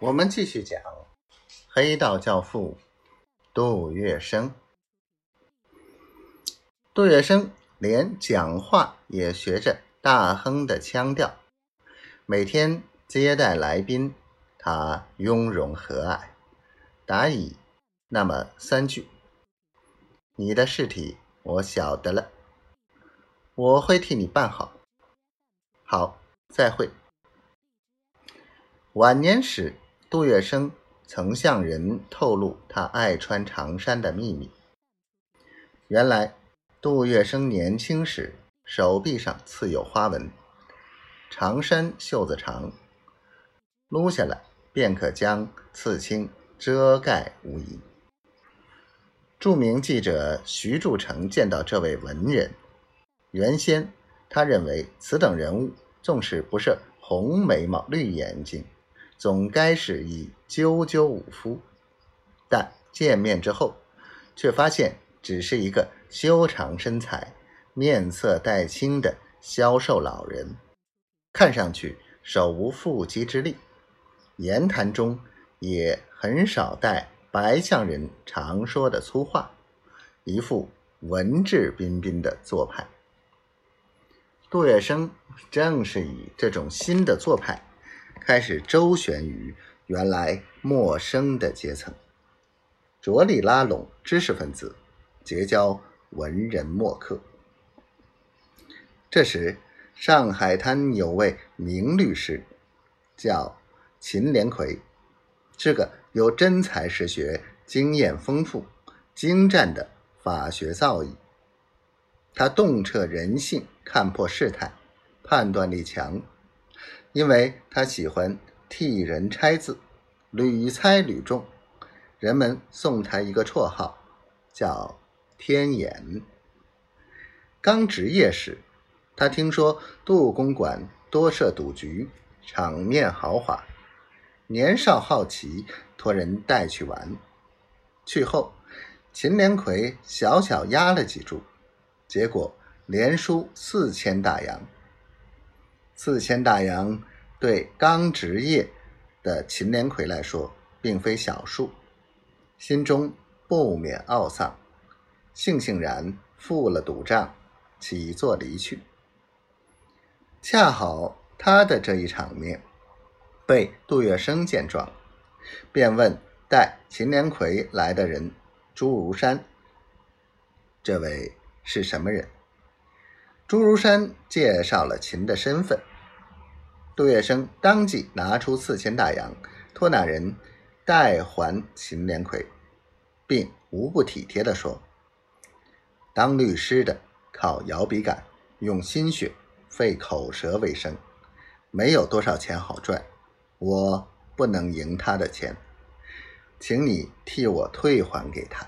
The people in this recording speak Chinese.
我们继续讲黑道教父杜月笙。杜月笙连讲话也学着大亨的腔调，每天接待来宾，他雍容和蔼，答以那么三句：“你的事体我晓得了，我会替你办好。好，再会。”晚年时。杜月笙曾向人透露他爱穿长衫的秘密。原来，杜月笙年轻时手臂上刺有花纹，长衫袖子长，撸下来便可将刺青遮盖无遗。著名记者徐铸成见到这位文人，原先他认为此等人物纵使不是红眉毛、绿眼睛。总该是以赳赳武夫，但见面之后，却发现只是一个修长身材、面色带青的消瘦老人，看上去手无缚鸡之力，言谈中也很少带白象人常说的粗话，一副文质彬彬的做派。杜月笙正是以这种新的做派。开始周旋于原来陌生的阶层，着力拉拢知识分子，结交文人墨客。这时，上海滩有位名律师，叫秦连魁，是个有真才实学、经验丰富、精湛的法学造诣。他洞彻人性，看破世态，判断力强。因为他喜欢替人拆字，屡猜屡中，人们送他一个绰号，叫“天眼”。刚执业时，他听说杜公馆多设赌局，场面豪华，年少好奇，托人带去玩。去后，秦连魁小小压了几注，结果连输四千大洋。四千大洋对刚执业的秦连魁来说，并非小数，心中不免懊丧，悻悻然付了赌账，起坐离去。恰好他的这一场面被杜月笙见状，便问带秦连魁来的人朱如山：“这位是什么人？”朱如山介绍了秦的身份，杜月笙当即拿出四千大洋，托那人代还秦连魁，并无不体贴地说：“当律师的靠摇笔杆，用心血，费口舌为生，没有多少钱好赚，我不能赢他的钱，请你替我退还给他。”